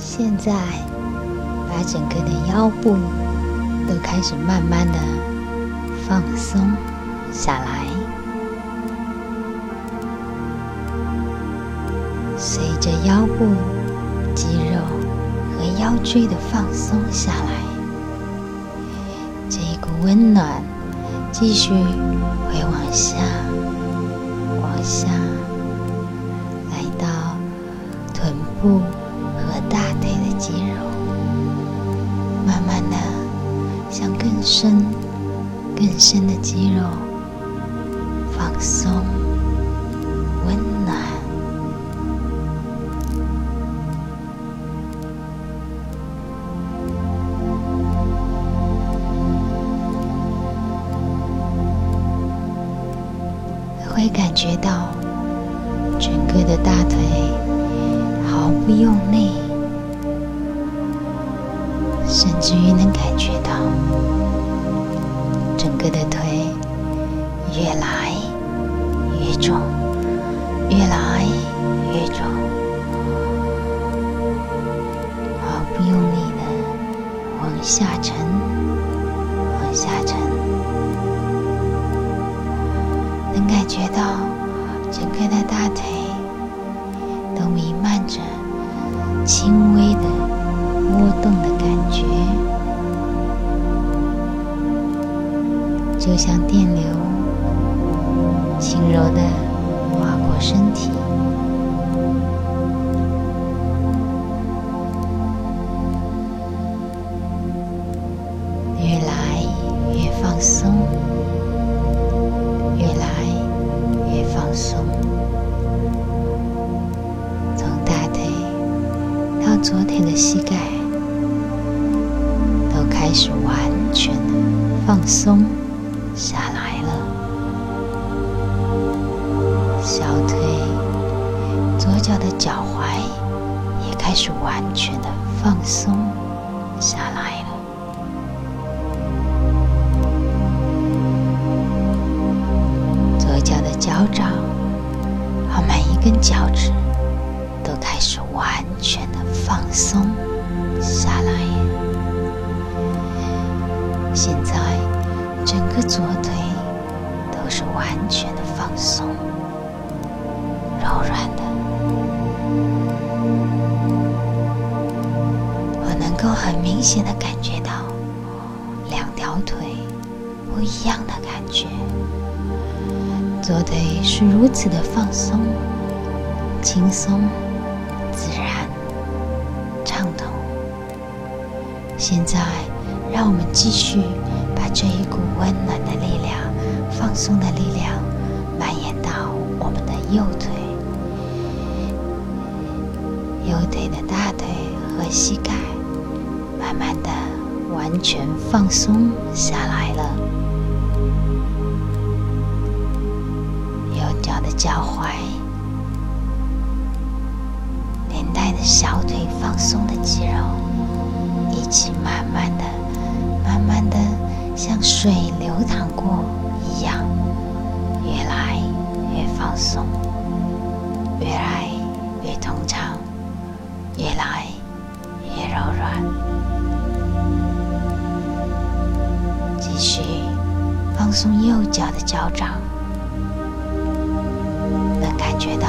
现在把整个的腰部都开始慢慢的放松下来，随着腰部肌肉和腰椎的放松下来，这一股温暖继续会往下，往下，来到臀部。深、更深的肌肉放松、温暖，会感觉到整个的大腿。毫不用力，甚至于能感觉到哥的腿越来越重，越来越重，毫不用力的往下沉，往下沉，能感觉到整个的大腿。都弥漫着轻微的波动的感觉，就像电流轻柔的划过身体，越来越放松，越来越放松。左腿的膝盖都开始完全的放松下来了，小腿、左脚的脚踝也开始完全的放松下来了，左脚的脚掌和每一根脚趾都开始完全的。放松下来。现在，整个左腿都是完全的放松、柔软的。我能够很明显的感觉到两条腿不一样的感觉。左腿是如此的放松、轻松、自然。畅通现在，让我们继续这一股温暖的力量、放松的力量蔓延到我们的右腿，右腿的大腿和膝盖，慢慢的完全放松下来了。右脚的脚踝，连带的小腿放松的肌肉。一起、慢慢的，像水流淌过一样，越来越放松，越来越通畅，越来越柔软。继续放松右脚的脚掌，能感觉到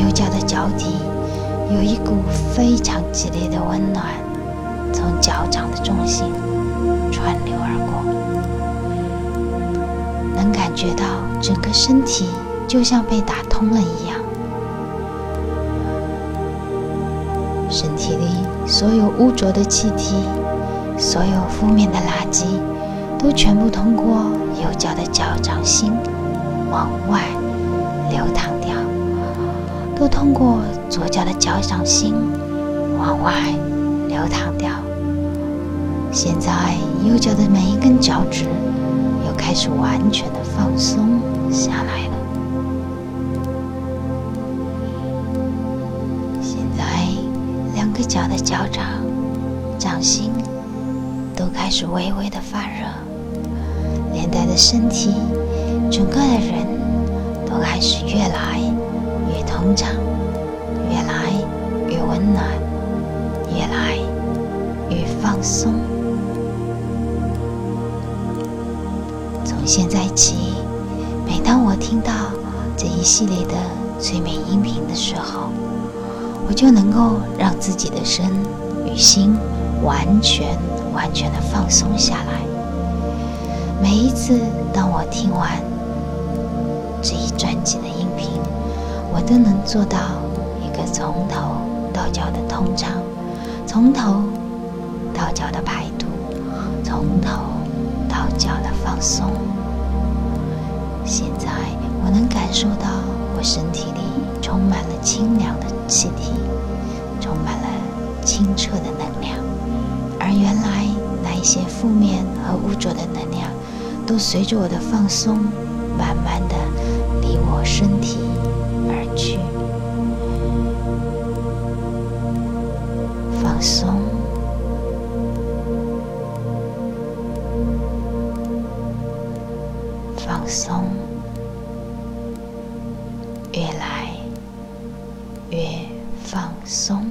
右脚的脚底有一股非常激烈的温暖。从脚掌的中心穿流而过，能感觉到整个身体就像被打通了一样，身体里所有污浊的气体、所有负面的垃圾，都全部通过右脚的脚掌心往外流淌掉，都通过左脚的脚掌心往外流淌掉。现在右脚的每一根脚趾又开始完全的放松下来了。现在两个脚的脚掌、掌心都开始微微的发热，连带的身体，整个的人都开始越来越通畅，越来越温暖，越来越放松。从现在起，每当我听到这一系列的催眠音频的时候，我就能够让自己的身与心完全、完全的放松下来。每一次当我听完这一专辑的音频，我都能做到一个从头到脚的通畅，从头到脚的排毒，从头到脚的放松。感受到我身体里充满了清凉的气体，充满了清澈的能量，而原来那一些负面和污浊的能量，都随着我的放松，慢慢的离我身体而去。放松，放松。